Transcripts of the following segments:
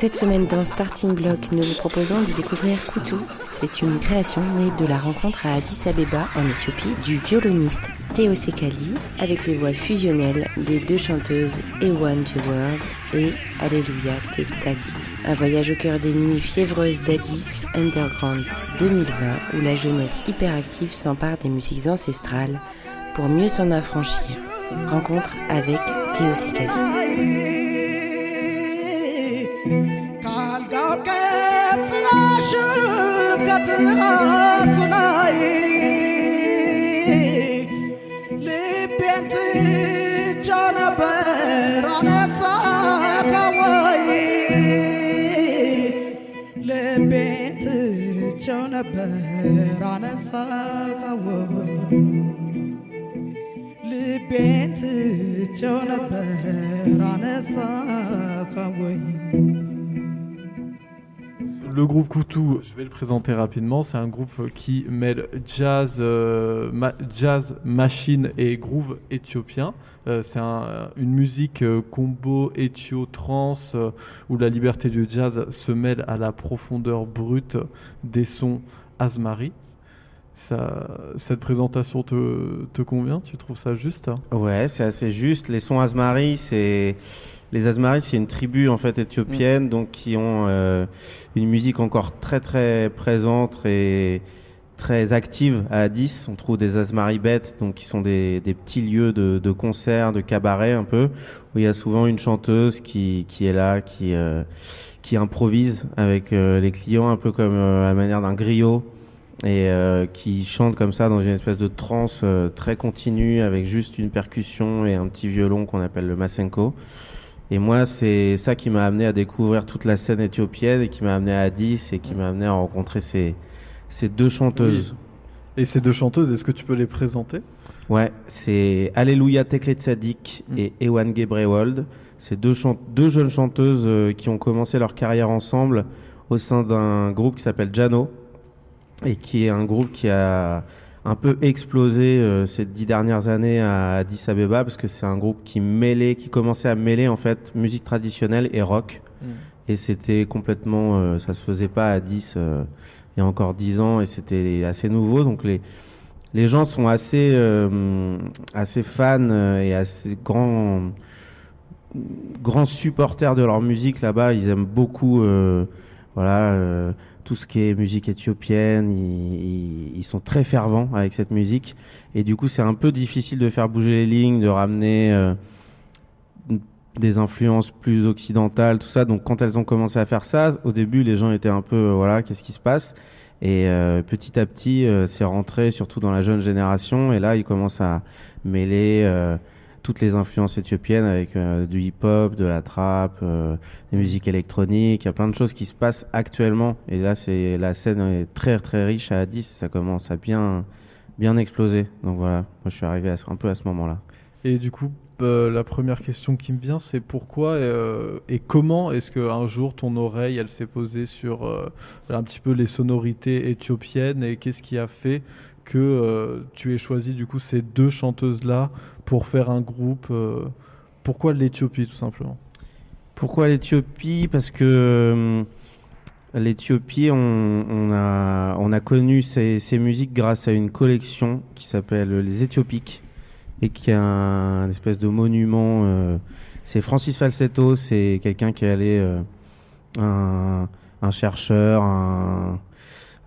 Cette semaine dans Starting Block, nous vous proposons de découvrir Koutou. C'est une création née de la rencontre à Addis Abeba, en Éthiopie, du violoniste Théo Sekali, avec les voix fusionnelles des deux chanteuses Ewan World et Alléluia Tzadik. Un voyage au cœur des nuits fiévreuses d'Addis Underground 2020, où la jeunesse hyperactive s'empare des musiques ancestrales pour mieux s'en affranchir. Rencontre avec Théo Sekali. ከትራሱ ላይ ልቤን ትቼው ነበር አነሳ ከወይ ልቤን ትቼው ነበር አነሳ ልቤን ትቼው ነበር አነሳ le groupe Koutou, je vais le présenter rapidement, c'est un groupe qui mêle jazz, euh, jazz machine et groove éthiopien. Euh, c'est une musique euh, combo éthio-trans où la liberté du jazz se mêle à la profondeur brute des sons Asmari. cette présentation te, te, convient? Tu trouves ça juste? Ouais, c'est assez juste. Les sons Asmari, c'est les Asmaris, c'est une tribu en fait éthiopienne, mm. donc qui ont euh, une musique encore très très présente et très active à Addis. On trouve des Asmari bêtes, donc qui sont des, des petits lieux de, de concerts, de cabarets un peu, où il y a souvent une chanteuse qui, qui est là, qui euh, qui improvise avec euh, les clients, un peu comme à la manière d'un griot et qui chante comme ça dans une espèce de transe très continue avec juste une percussion et un petit violon qu'on appelle le masenko. Et moi, c'est ça qui m'a amené à découvrir toute la scène éthiopienne et qui m'a amené à Addis et qui m'a amené à rencontrer ces, ces deux chanteuses. Et ces deux chanteuses, est-ce que tu peux les présenter? Ouais, c'est Alléluia Tekle Tzadik mm. et Ewan Gebrewold. C'est deux, deux jeunes chanteuses euh, qui ont commencé leur carrière ensemble au sein d'un groupe qui s'appelle Jano et qui est un groupe qui a un peu explosé euh, ces dix dernières années à Addis Abeba parce que c'est un groupe qui mêlait, qui commençait à mêler en fait musique traditionnelle et rock. Mm. Et c'était complètement, euh, ça se faisait pas à Addis euh, il y a encore dix ans et c'était assez nouveau. Donc les les gens sont assez assez fans et assez grands grands supporters de leur musique là-bas. Ils aiment beaucoup, voilà tout ce qui est musique éthiopienne, ils, sont très fervents avec cette musique. Et du coup, c'est un peu difficile de faire bouger les lignes, de ramener euh, des influences plus occidentales, tout ça. Donc, quand elles ont commencé à faire ça, au début, les gens étaient un peu, euh, voilà, qu'est-ce qui se passe? Et euh, petit à petit, c'est rentré, surtout dans la jeune génération. Et là, ils commencent à mêler toutes les influences éthiopiennes avec euh, du hip-hop, de la trap, euh, des musiques électroniques. Il y a plein de choses qui se passent actuellement. Et là, c'est la scène est très très riche à Addis. Ça commence à bien bien exploser. Donc voilà, moi je suis arrivé un peu à ce moment-là. Et du coup, euh, la première question qui me vient, c'est pourquoi et comment est-ce qu'un jour ton oreille, elle s'est posée sur un petit peu les sonorités éthiopiennes et qu'est-ce qui a fait que tu aies choisi du coup ces deux chanteuses-là pour faire un groupe euh, Pourquoi l'Éthiopie tout simplement? Pourquoi l'Éthiopie? Parce que euh, l'Éthiopie, on, a, on a connu ces, musiques grâce à une collection qui s'appelle les Éthiopiques et qui est un, espèce de monument. Euh, c'est Francis Falsetto, c'est quelqu'un qui est allé, un, un, chercheur, un,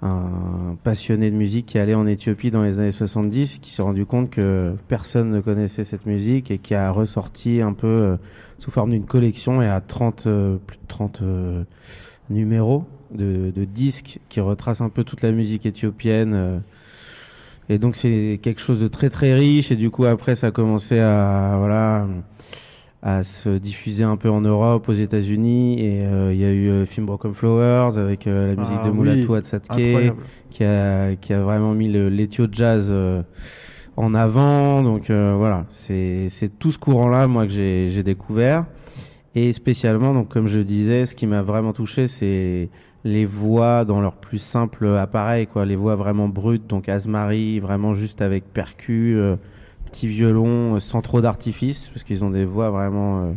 un passionné de musique qui allait en Éthiopie dans les années 70, qui s'est rendu compte que personne ne connaissait cette musique et qui a ressorti un peu euh, sous forme d'une collection et à 30, euh, plus de 30 euh, numéros de, de, disques qui retracent un peu toute la musique éthiopienne. et donc c'est quelque chose de très très riche et du coup après ça a commencé à voilà à se diffuser un peu en Europe, aux États-Unis. Et il y a eu le euh, film Broken Flowers avec euh, la musique ah de Mulatu oui, qui a, qui a vraiment mis l'éthio jazz en avant. Donc voilà, c'est tout ce courant-là, moi, que j'ai découvert. Et spécialement, donc comme je disais, ce qui m'a vraiment touché, c'est les voix dans leur plus simple appareil, quoi, les voix vraiment brutes, donc Asmari, vraiment juste avec percu, petit violon euh, sans trop d'artifice, parce qu'ils ont des voix vraiment euh,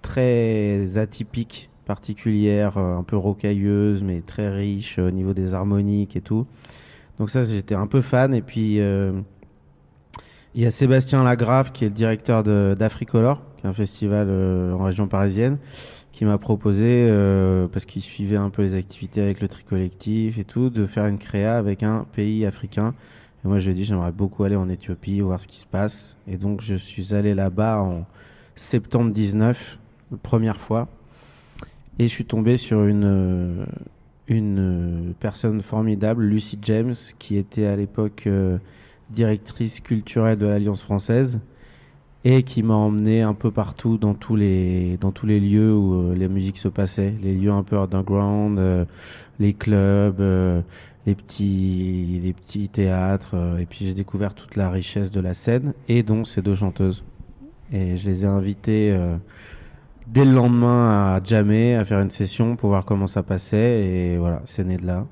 très atypiques particulière, un peu rocailleuse, mais très riche au niveau des harmoniques et tout. Donc ça, j'étais un peu fan. Et puis, il y a Sébastien Lagrave, qui est le directeur d'Africolor, qui est un festival en région parisienne, qui m'a proposé, parce qu'il suivait un peu les activités avec le tri collectif et tout, de faire une créa avec un pays africain. Et moi, je lui ai dit, j'aimerais beaucoup aller en Éthiopie, voir ce qui se passe. Et donc, je suis allé là-bas en septembre 19, la première fois. Et je suis tombé sur une, euh, une personne formidable, Lucy James, qui était à l'époque euh, directrice culturelle de l'Alliance française et qui m'a emmené un peu partout dans tous les, dans tous les lieux où euh, la musique se passait, les lieux un peu underground, les clubs, les petits, les petits théâtres. et puis j'ai découvert toute la richesse de la scène et dont ces deux chanteuses. Et je les ai invitées dès le lendemain à jammer, à faire une session pour voir comment ça passait. Et voilà, c'est né de là.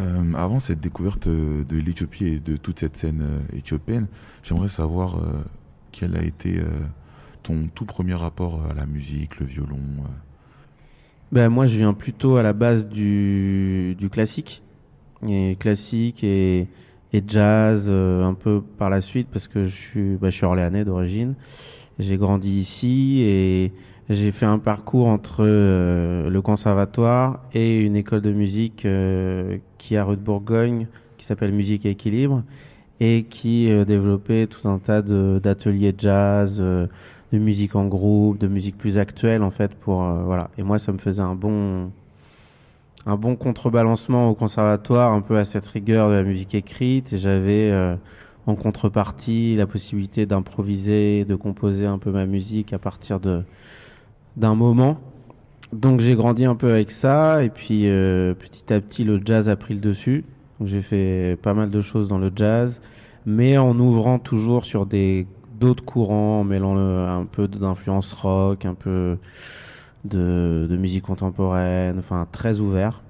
Euh, avant cette découverte de l'Éthiopie et de toute cette scène euh, éthiopienne, j'aimerais savoir euh, quel a été ton tout premier rapport à la musique, le violon. Ben, moi, je viens plutôt à la base du, du classique. Et classique et, et jazz un peu par la suite parce que je suis, ben, je suis orléanais d'origine. J'ai grandi ici et j'ai fait un parcours entre euh, le conservatoire et une école de musique euh, qui a rue de Bourgogne, qui s'appelle Musique et Équilibre, et qui euh, développait tout un tas d'ateliers jazz, de musique en groupe, de musique plus actuelle en fait. Pour voilà. Et moi, ça me faisait un bon un bon contrebalancement au conservatoire, un peu à cette rigueur de la musique écrite. J'avais en contrepartie la possibilité d'improviser, de composer un peu ma musique à partir de d'un moment. Donc j'ai grandi un peu avec ça et puis euh, petit à petit le jazz a pris le dessus. J'ai fait pas mal de choses dans le jazz, mais en ouvrant toujours sur des d'autres courants, en mêlant un peu d'influence rock, un peu de, musique contemporaine, enfin très ouvert.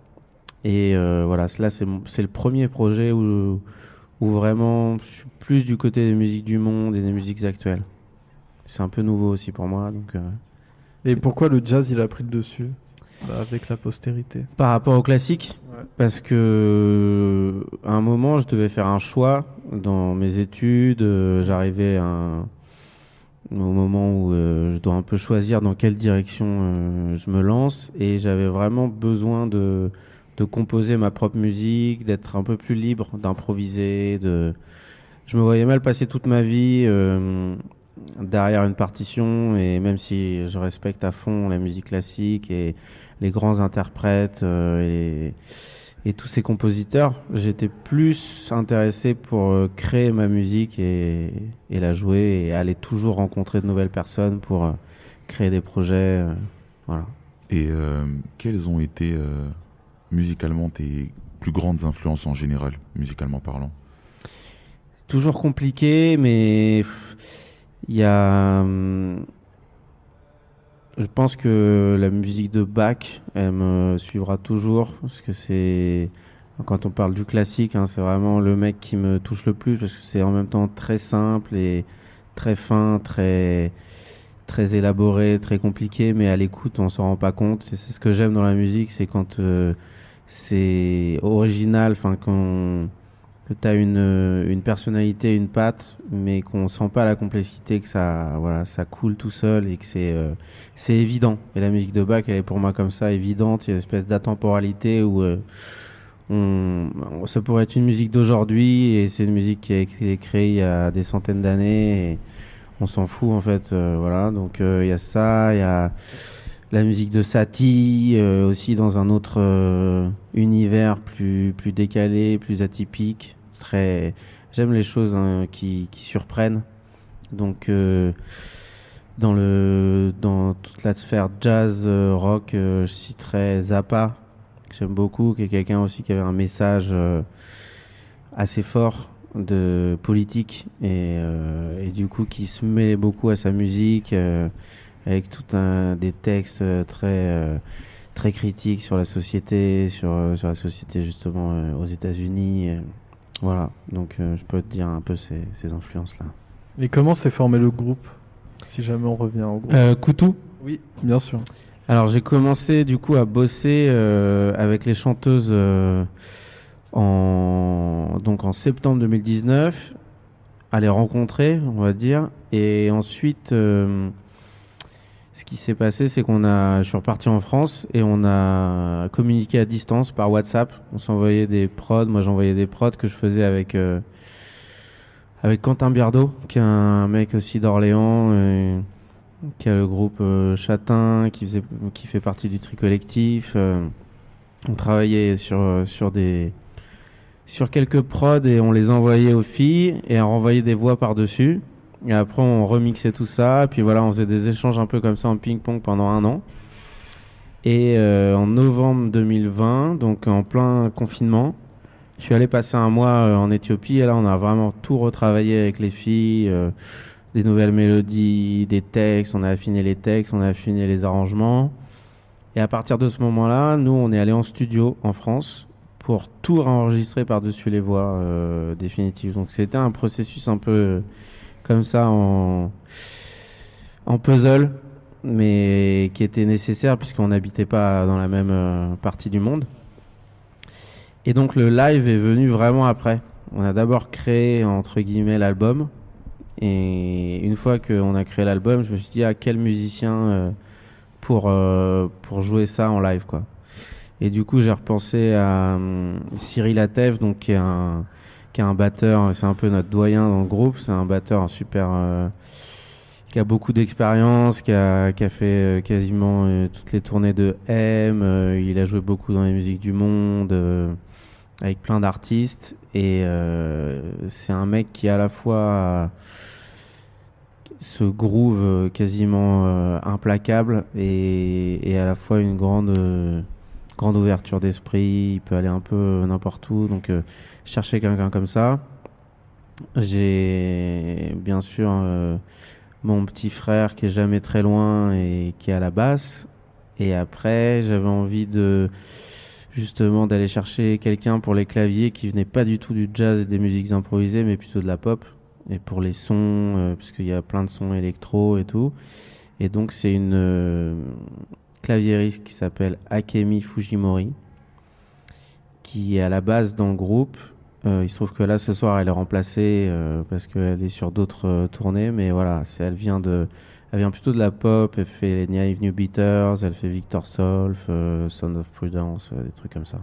Et euh, voilà, cela c'est le premier projet où ou vraiment je suis plus du côté des musiques du monde et des musiques actuelles. C'est un peu nouveau aussi pour moi. Donc, euh, et pourquoi le jazz il a pris le dessus bah, avec la postérité? Par rapport au classique? Parce que à un moment je devais faire un choix dans mes études. Euh, j'arrivais à au moment où euh, je dois un peu choisir dans quelle direction je me lance et j'avais vraiment besoin de de composer ma propre musique, d'être un peu plus libre, d'improviser. Je me voyais mal passer toute ma vie euh, derrière une partition, et même si je respecte à fond la musique classique et les grands interprètes euh, et, tous ces compositeurs, j'étais plus intéressé pour euh, créer ma musique et, et, la jouer et aller toujours rencontrer de nouvelles personnes pour créer des projets. voilà. Et quels ont été musicalement tes plus grandes influences en général, musicalement parlant Toujours compliqué, mais il y a. Hum, je pense que la musique de Bach, elle me suivra toujours, parce que c'est. Quand on parle du classique, hein, c'est vraiment le mec qui me touche le plus, parce que c'est en même temps très simple et très fin, très très élaboré, très compliqué, mais à l'écoute, on s'en rend pas compte. C'est ce que j'aime dans la musique, c'est quand euh, c'est original, enfin quand tu as une, une personnalité, une patte, mais qu'on sent pas la complexité, que ça, voilà, ça coule tout seul et que c'est euh, c'est évident. Et la musique de Bach, elle est pour moi comme ça, évidente. Il y a une espèce d'atemporalité où euh, ça pourrait être une musique d'aujourd'hui et c'est une musique qui a été créée il y a des centaines d'années on s'en fout en fait. Euh, voilà, donc il y a ça, il y a la musique de Satie, euh, aussi dans un autre euh, univers plus, plus décalé, plus atypique. Très... J'aime les choses hein, qui, qui, surprennent. Donc, euh, dans, le, dans toute la sphère jazz, rock, je citerai Zappa, que j'aime beaucoup, qui est quelqu'un aussi qui avait un message assez fort de politique et, et, du coup qui se met beaucoup à sa musique avec tout un des textes euh, très euh, très critiques sur la société, sur euh, sur la société justement aux États-Unis. Voilà, donc je peux te dire un peu ces, ces influences là. Et comment s'est formé le groupe Si jamais on revient au groupe? Euh, Koutou Oui, bien sûr. Alors j'ai commencé du coup à bosser euh, avec les chanteuses euh, en donc en septembre 2019, à les rencontrer, on va dire, et ensuite euh, ce qui s'est passé, c'est qu'on a, je suis reparti en France et on a communiqué à distance par WhatsApp. On s'envoyait des prods, moi j'envoyais des prods que je faisais avec avec Quentin Biardeau, qui est un mec aussi d'Orléans qui a le groupe euh, Châtain, qui, faisait, qui fait partie du tri collectif. Euh, on travaillait sur, euh, sur, des, sur quelques prods et on les envoyait aux filles et on renvoyait des voix par-dessus. Et après, on remixait tout ça. Puis voilà, on faisait des échanges un peu comme ça en ping-pong pendant un an. Et en novembre 2020, donc en plein confinement, je suis allé passer un mois en Éthiopie. Et là, on a vraiment tout retravaillé avec les filles des nouvelles mélodies, des textes, on a affiné les textes, on a affiné les arrangements. Et à partir de ce moment-là, nous, on est allé en studio en France pour tout enregistrer par-dessus les voix euh, définitives. Donc c'était un processus un peu euh, comme ça en, puzzle, mais qui était nécessaire puisqu'on n'habitait pas dans la même euh, partie du monde. Et donc le live est venu vraiment après. On a d'abord créé entre guillemets l'album et une fois qu'on a créé l'album, je me suis dit à ah, quel musicien pour, pour jouer ça en live quoi. Et du coup, j'ai repensé à hum, Cyril Atef, donc qui est un qui est un batteur, c'est un peu notre doyen dans le groupe, c'est un batteur super euh, qui a beaucoup d'expérience, qui a, qui a fait quasiment toutes les tournées de M, il a joué beaucoup dans les musiques du monde avec plein d'artistes. Et c'est un mec qui à la fois ce groove euh, quasiment euh, implacable et, et, à la fois une grande euh, grande ouverture d'esprit. Il peut aller un peu n'importe où. Donc chercher quelqu'un comme ça. J'ai bien sûr mon petit frère qui est jamais très loin et qui est à la basse. Et après, j'avais envie de justement d'aller chercher quelqu'un pour les claviers qui venait pas du tout du jazz et des musiques improvisées, mais plutôt de la pop et pour les sons, euh, puisqu'il y a plein de sons électro et tout. Et donc c'est une euh, claviériste qui s'appelle Akemi Fujimori, qui est à la base dans le groupe. Euh, il se trouve que là ce soir elle est remplacée parce qu'elle est sur d'autres tournées, mais voilà, elle vient de, elle vient plutôt de la pop. Elle fait les New Beaters, elle fait Victor Solf, Sound of Prudence, des trucs comme ça.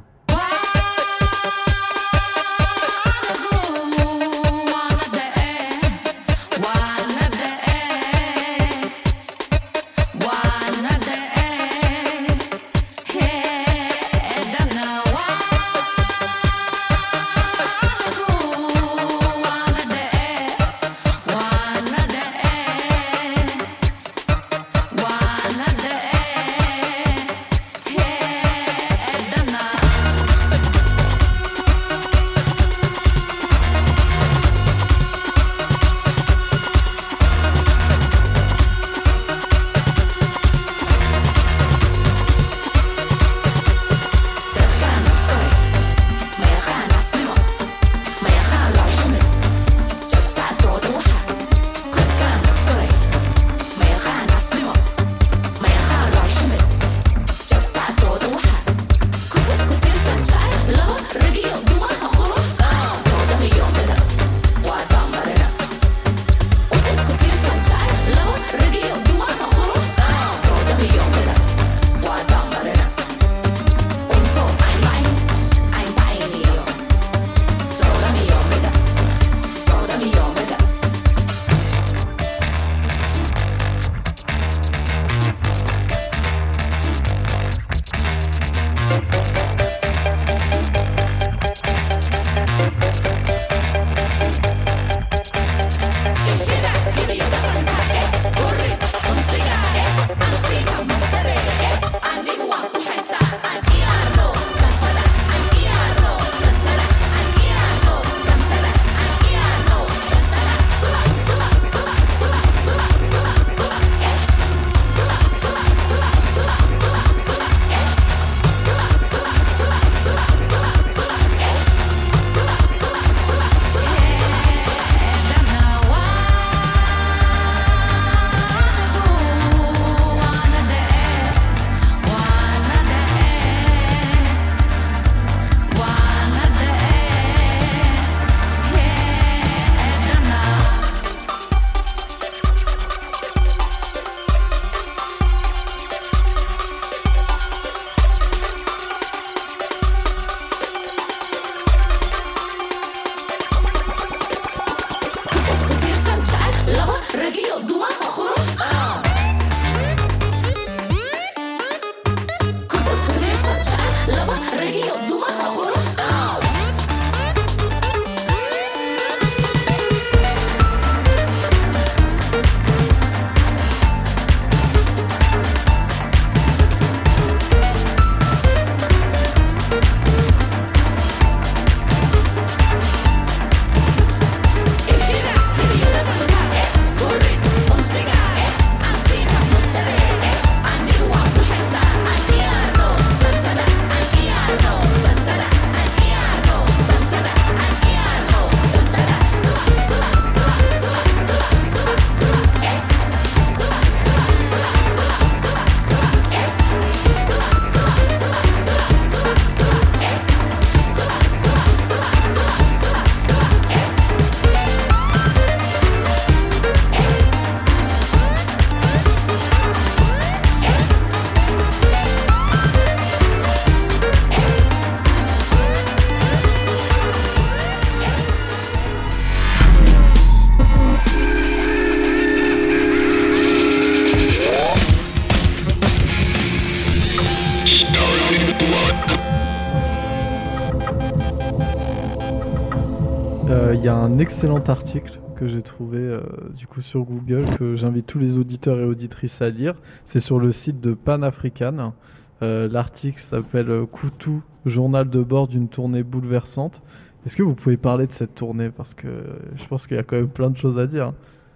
Y a un excellent article que j'ai trouvé euh, du coup sur Google que j'invite tous les auditeurs et auditrices à lire. C'est sur le site de Pan African. Euh, l'article s'appelle Koutou, journal de bord d'une tournée bouleversante. Est-ce que vous pouvez parler de cette tournée? Parce que je pense qu'il y a quand même plein de choses à dire.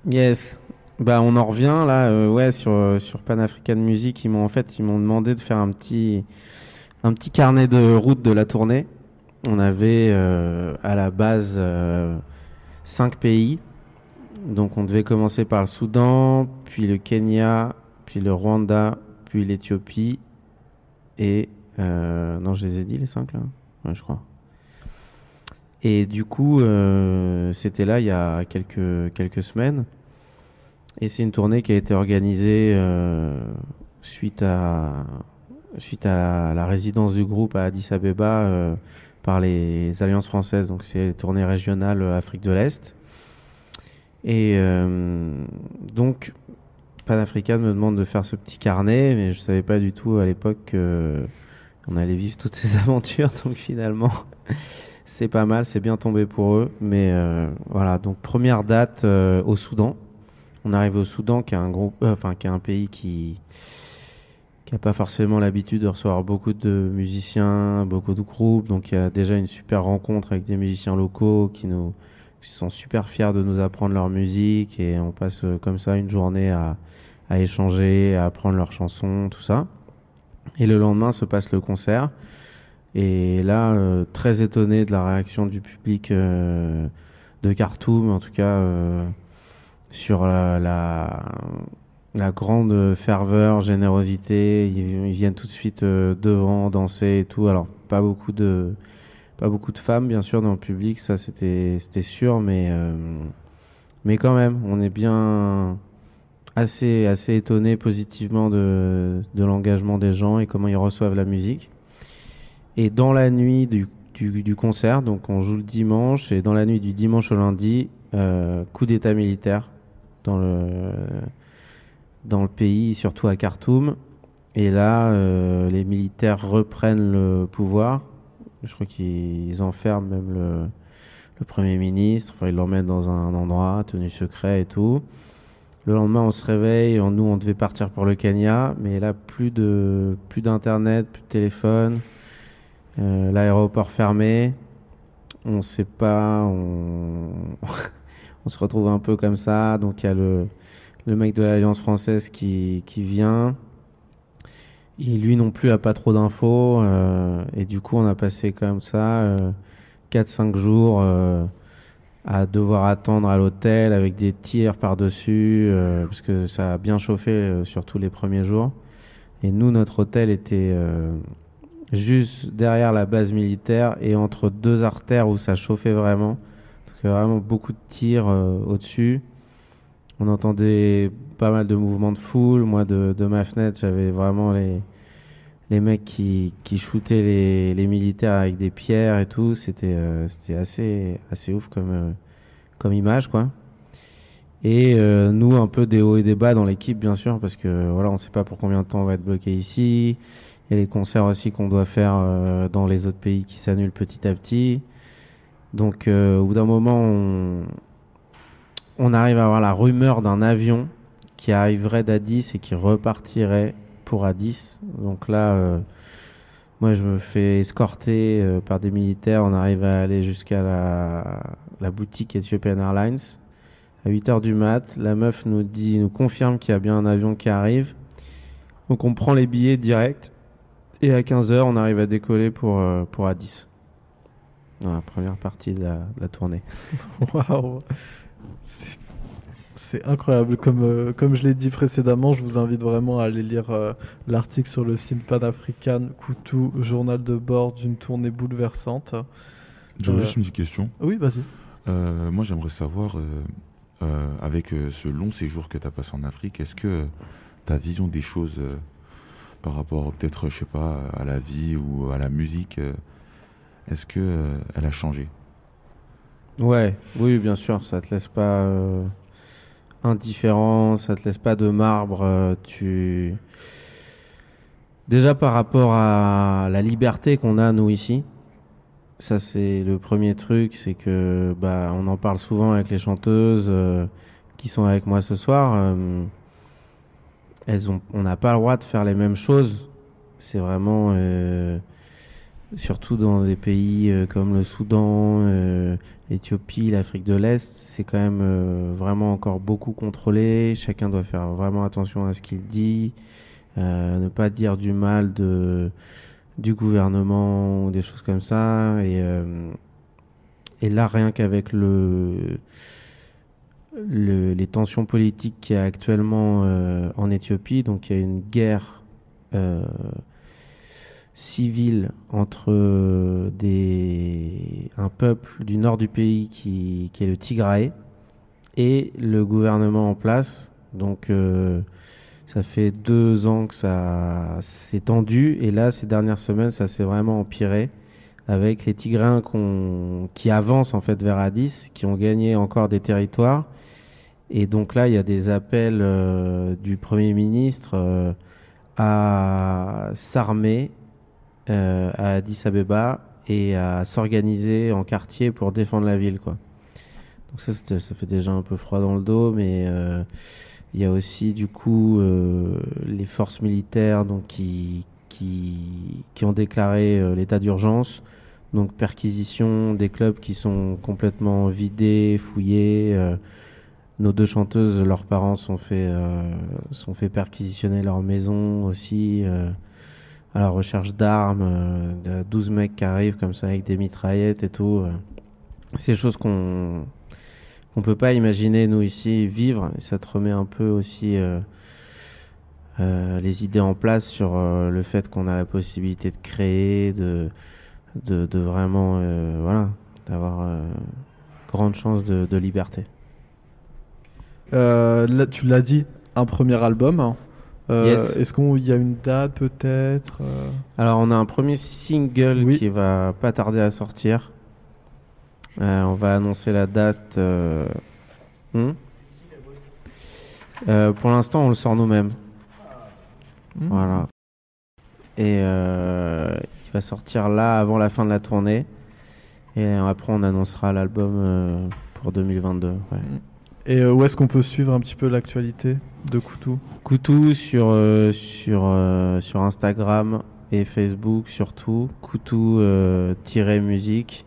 Yes. Bah, on en revient là, euh, ouais, sur, sur Pan African Music. Ils m'ont en fait, demandé de faire un petit, un petit carnet de route de la tournée. On avait à la base cinq pays. Donc on devait commencer par le Soudan, puis le Kenya, puis le Rwanda, puis l'Éthiopie et euh, non je les ai dit les cinq là, ouais, je crois. Et du coup euh, c'était là il y a quelques semaines. Et c'est une tournée qui a été organisée euh, suite à suite à la, résidence du groupe à Addis Abeba par les alliances françaises donc c'est tournée régionale Afrique de l'Est. Et euh, donc, Panafrican me demande de faire ce petit carnet, mais je savais pas du tout à l'époque qu'on allait vivre toutes ces aventures. Donc finalement, c'est pas mal, c'est bien tombé pour eux. Mais euh, voilà, donc première date euh, au Soudan. On arrive au Soudan, qui est un groupe, enfin qui est un pays qui qui n'a pas forcément l'habitude de recevoir beaucoup de musiciens, beaucoup de groupes. Donc il y a déjà une super rencontre avec des musiciens locaux qui nous sont super fiers de nous apprendre leur musique et on passe euh, comme ça une journée à, à échanger, à apprendre leurs chansons, tout ça. Et le lendemain se passe le concert. Et là, euh, très étonné de la réaction du public euh, de Khartoum, en tout cas sur la, la, grande ferveur, générosité. Ils, viennent tout de suite devant danser et tout. Alors, pas beaucoup de pas beaucoup de femmes, bien sûr, dans le public, ça c'était sûr, mais, euh, mais quand même, on est bien assez, assez étonné positivement de, de l'engagement des gens et comment ils reçoivent la musique. Et dans la nuit du, du, concert, donc on joue le dimanche, et dans la nuit du dimanche au lundi, euh, coup d'état militaire dans le, dans le pays, surtout à Khartoum. Et là, euh, les militaires reprennent le pouvoir je crois qu'ils enferment même le, Premier ministre. Enfin, ils l'emmènent dans un endroit tenu secret et tout. Le lendemain, on se réveille. nous, on devait partir pour le Kenya. Mais là, plus de plus d'internet, plus de téléphone. Euh, l'aéroport fermé. On ne sait pas. On... on se retrouve un peu comme ça. Donc, il y a le, le mec de l'Alliance française qui, qui vient. Il, lui non plus a pas trop d'infos. Euh, et du coup, on a passé comme ça 4-5 euh, jours euh, à devoir attendre à l'hôtel avec des tirs par-dessus, parce que ça a bien chauffé surtout les premiers jours. Et nous, notre hôtel était juste derrière la base militaire et entre deux artères où ça chauffait vraiment. Donc vraiment beaucoup de tirs au-dessus. On entendait pas mal de mouvements de foule. Moi, de, ma fenêtre, j'avais vraiment les, les mecs qui, qui shootaient les, les militaires avec des pierres et tout. C'était euh, assez, assez ouf comme, euh, comme image, quoi. Et euh, nous, un peu des hauts et des bas dans l'équipe, bien sûr, parce que voilà, on sait pas pour combien de temps on va être bloqué ici. Il y a les concerts aussi qu'on doit faire dans les autres pays qui s'annulent petit à petit. Donc, au bout d'un moment, on, on arrive à avoir la rumeur d'un avion qui arriverait d'Addis et qui repartirait pour Addis. Donc là, euh, moi, je me fais escorter euh, par des militaires. On arrive à aller jusqu'à la, boutique Ethiopian Airlines. À 8 h du mat, la meuf nous dit, nous confirme qu'il y a bien un avion qui arrive. Donc on prend les billets direct. Et à 15 h on arrive à décoller pour, euh, pour Addis. Dans la première partie de la, de la tournée. Waouh! C'est incroyable. Comme, euh, comme je l'ai dit précédemment, je vous invite vraiment à aller lire euh, l'article sur le site panafricain Koutou, journal de bord d'une tournée bouleversante. J'aurais juste une petite question. Oui, vas-y. Euh, moi, j'aimerais savoir, avec ce long séjour que tu as passé en Afrique, est-ce que ta vision des choses par rapport peut-être, je sais pas, à la vie ou à la musique, est-ce que elle a changé? Ouais, oui, bien sûr, ça te laisse pas indifférent, ça te laisse pas de marbre. Euh, tu déjà par rapport à la liberté qu'on a nous ici, Ça, c'est le premier truc, c'est que bah, on en parle souvent avec les chanteuses euh, qui sont avec moi ce soir. Euh, elles ont, on n'a pas le droit de faire les mêmes choses. C'est vraiment, euh, surtout dans des pays comme le Soudan, l'Éthiopie, l'Afrique de l'Est, c'est quand même vraiment encore beaucoup contrôlé. Chacun doit faire vraiment attention à ce qu'il dit, ne pas dire du mal de du gouvernement ou des choses comme ça. Et, euh, là, rien qu'avec le, les tensions politiques qu'il y a actuellement euh, en Éthiopie, donc il y a une guerre euh, civile entre des, un peuple du nord du pays qui, qui est le Tigraï et le gouvernement en place. Donc ça fait deux ans que ça s'est tendu et là, ces dernières semaines, ça s'est vraiment empiré avec les Tigrins qui avancent en fait vers Addis, qui ont gagné encore des territoires. Et donc là, il y a des appels euh, du Premier ministre euh, à s'armer euh, à Addis Abeba et à s'organiser en quartier pour défendre la ville. Quoi. Donc ça, ça fait déjà un peu froid dans le dos, mais il y a aussi du coup euh, les forces militaires donc, qui, qui, ont déclaré euh, l'état d'urgence. Donc perquisition des clubs qui sont complètement vidés, fouillés. Euh, nos deux chanteuses, leurs parents sont fait, sont perquisitionner leur maison aussi à la recherche d'armes. 12 mecs qui arrivent comme ça avec des mitraillettes et tout. C'est des choses qu'on on peut pas imaginer nous ici vivre. Et ça te remet un peu aussi euh, euh, les idées en place sur euh, le fait qu'on a la possibilité de créer, de, vraiment, voilà, d'avoir grande chance de, liberté. tu l'as dit, un premier album. Hein. Est-ce qu'il y a une date peut-être Alors on a un premier single qui va pas tarder à sortir. Euh, on va annoncer la date. Euh, hmm? Euh, pour l'instant, on le sort nous-mêmes. Hmm. Voilà. Et il va sortir là avant la fin de la tournée. Et après, on annoncera l'album pour 2022. Et où est-ce qu'on peut suivre un petit peu l'actualité de Koutou? Koutou sur, sur, sur Instagram et Facebook surtout. Koutou-musique.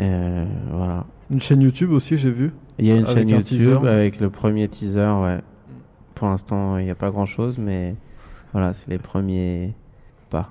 Euh, voilà. Une chaîne YouTube aussi, j'ai vu. Il y a une chaîne YouTube avec le premier teaser, ouais. Pour l'instant, il n'y a pas grand chose, mais voilà, c'est les premiers pas.